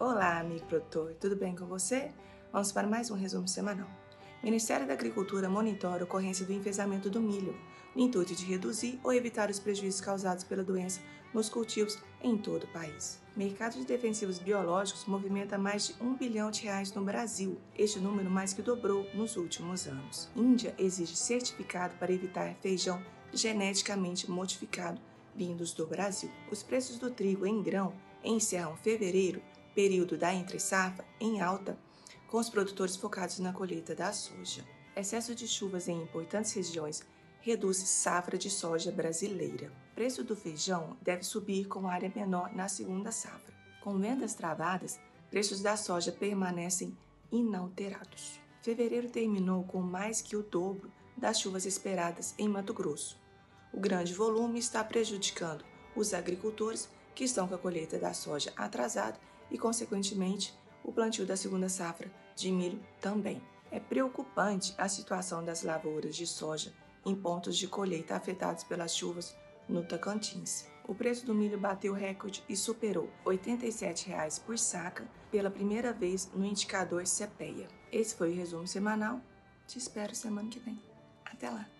Olá, amigo produtor, tudo bem com você? Vamos para mais um resumo semanal. O Ministério da Agricultura monitora a ocorrência do enfesamento do milho, no intuito de reduzir ou evitar os prejuízos causados pela doença nos cultivos em todo o país. Mercado de defensivos biológicos movimenta mais de um bilhão de reais no Brasil, este número mais que dobrou nos últimos anos. Índia exige certificado para evitar feijão geneticamente modificado vindos do Brasil. Os preços do trigo em grão encerram fevereiro período da entre-safra em alta, com os produtores focados na colheita da soja. Excesso de chuvas em importantes regiões reduz safra de soja brasileira. Preço do feijão deve subir com área menor na segunda safra. Com vendas travadas, preços da soja permanecem inalterados. Fevereiro terminou com mais que o dobro das chuvas esperadas em Mato Grosso. O grande volume está prejudicando os agricultores que estão com a colheita da soja atrasada e, consequentemente, o plantio da segunda safra de milho também. É preocupante a situação das lavouras de soja em pontos de colheita afetados pelas chuvas no Tocantins. O preço do milho bateu recorde e superou R$ 87,00 por saca pela primeira vez no indicador CPEA. Esse foi o resumo semanal. Te espero semana que vem. Até lá!